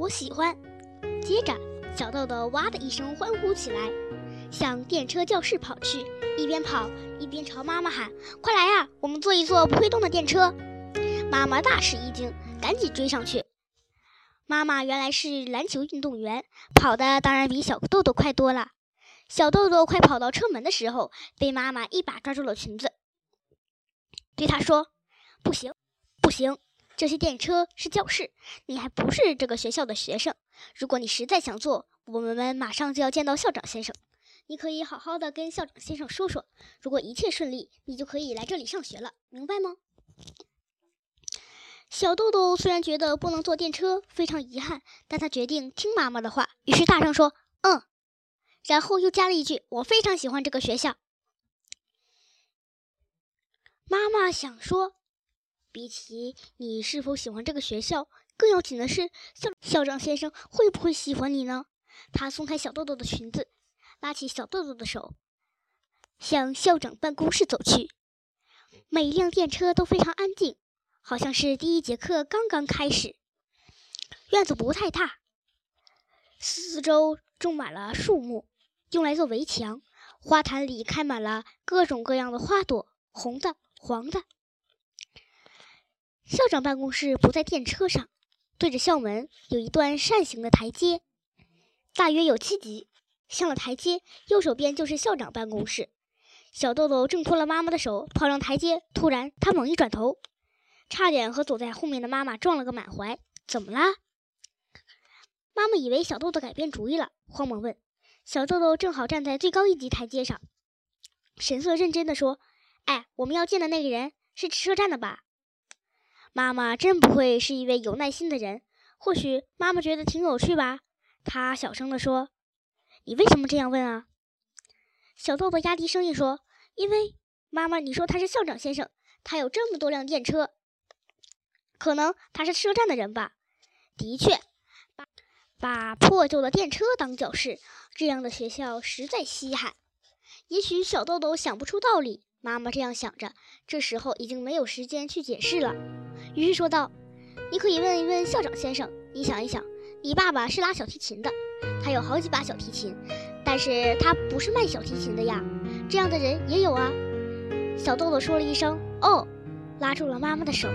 我喜欢。接着，小豆豆哇的一声欢呼起来，向电车教室跑去，一边跑一边朝妈妈喊：“快来呀，我们坐一坐不会动的电车！”妈妈大吃一惊，赶紧追上去。妈妈原来是篮球运动员，跑的当然比小豆豆快多了。小豆豆快跑到车门的时候，被妈妈一把抓住了裙子，对他说：“不行，不行。”这些电车是教室，你还不是这个学校的学生。如果你实在想坐，我们马上就要见到校长先生。你可以好好的跟校长先生说说，如果一切顺利，你就可以来这里上学了，明白吗？小豆豆虽然觉得不能坐电车非常遗憾，但他决定听妈妈的话，于是大声说：“嗯。”然后又加了一句：“我非常喜欢这个学校。”妈妈想说。比起你是否喜欢这个学校，更要紧的是校校长先生会不会喜欢你呢？他松开小豆豆的裙子，拉起小豆豆的手，向校长办公室走去。每一辆电车都非常安静，好像是第一节课刚刚开始。院子不太大，四周种满了树木，用来做围墙。花坛里开满了各种各样的花朵，红的、黄的。校长办公室不在电车上，对着校门有一段扇形的台阶，大约有七级。上了台阶，右手边就是校长办公室。小豆豆挣脱了妈妈的手，跑上台阶。突然，他猛一转头，差点和走在后面的妈妈撞了个满怀。怎么啦？妈妈以为小豆豆改变主意了，慌忙问。小豆豆正好站在最高一级台阶上，神色认真地说：“哎，我们要见的那个人是车站的吧？”妈妈真不会是一位有耐心的人，或许妈妈觉得挺有趣吧。她小声地说：“你为什么这样问啊？”小豆豆压低声音说：“因为妈妈，你说他是校长先生，他有这么多辆电车，可能他是车站的人吧？的确，把把破旧的电车当教室，这样的学校实在稀罕。也许小豆豆想不出道理。”妈妈这样想着，这时候已经没有时间去解释了，于是说道：“你可以问一问校长先生。你想一想，你爸爸是拉小提琴的，他有好几把小提琴，但是他不是卖小提琴的呀。这样的人也有啊。”小豆豆说了一声“哦”，拉住了妈妈的手。